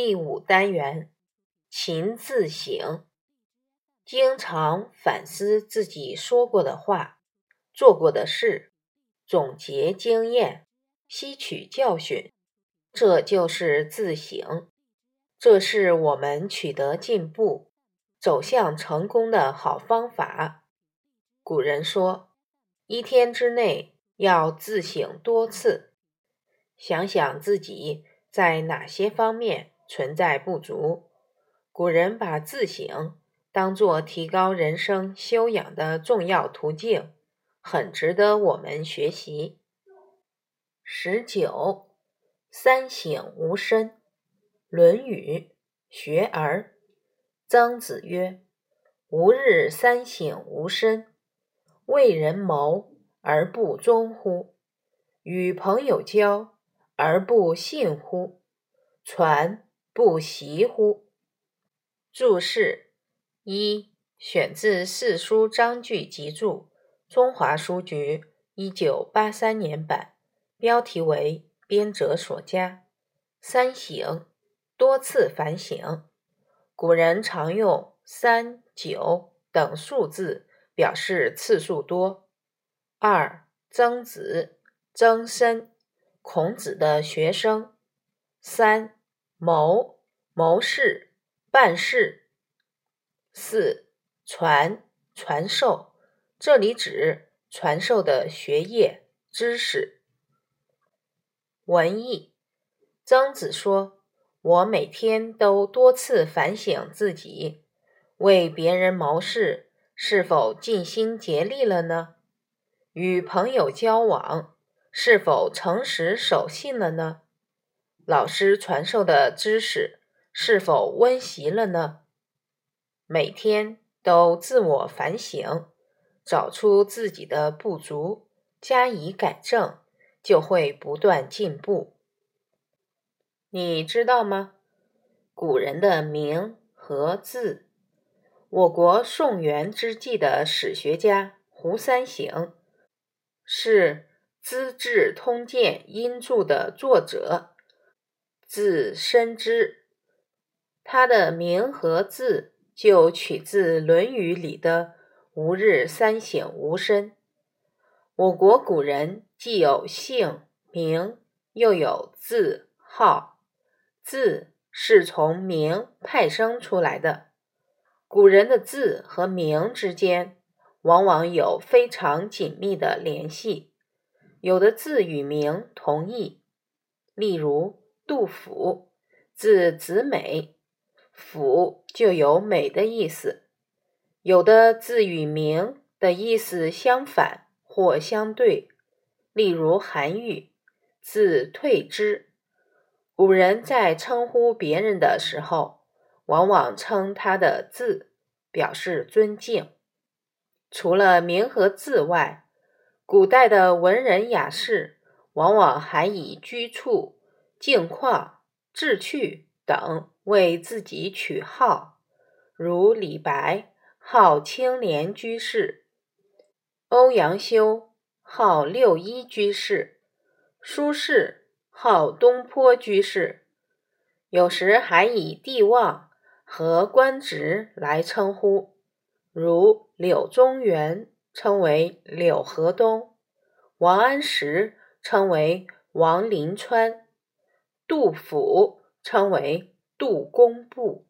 第五单元：勤自省，经常反思自己说过的话、做过的事，总结经验，吸取教训，这就是自省。这是我们取得进步、走向成功的好方法。古人说，一天之内要自省多次，想想自己在哪些方面存在不足。古人把自省当作提高人生修养的重要途径，很值得我们学习。十九，三省吾身。《论语·学而》曾子曰：“吾日三省吾身：为人谋而不忠乎？与朋友交而不信乎？传不习乎？”注释一：选自《四书章句集注》，中华书局一九八三年版，标题为编者所加。三省。多次反省，古人常用三、九等数字表示次数多。二、曾子，曾参，孔子的学生。三、谋，谋事，办事。四、传，传授，这里指传授的学业知识。文艺，曾子说。我每天都多次反省自己，为别人谋事是否尽心竭力了呢？与朋友交往是否诚实守信了呢？老师传授的知识是否温习了呢？每天都自我反省，找出自己的不足，加以改正，就会不断进步。你知道吗？古人的名和字。我国宋元之际的史学家胡三省是《资治通鉴》音注的作者，字深之。他的名和字就取自《论语》里的“吾日三省吾身”。我国古人既有姓名，又有字号。字是从名派生出来的，古人的字和名之间往往有非常紧密的联系，有的字与名同义，例如杜甫，字子美，甫就有美的意思；有的字与名的意思相反或相对，例如韩愈，字退之。古人在称呼别人的时候，往往称他的字，表示尊敬。除了名和字外，古代的文人雅士往往还以居处、境况、志趣等为自己取号，如李白号青莲居士，欧阳修号六一居士，苏轼。号东坡居士，有时还以地望和官职来称呼，如柳宗元称为柳河东，王安石称为王林川，杜甫称为杜工部。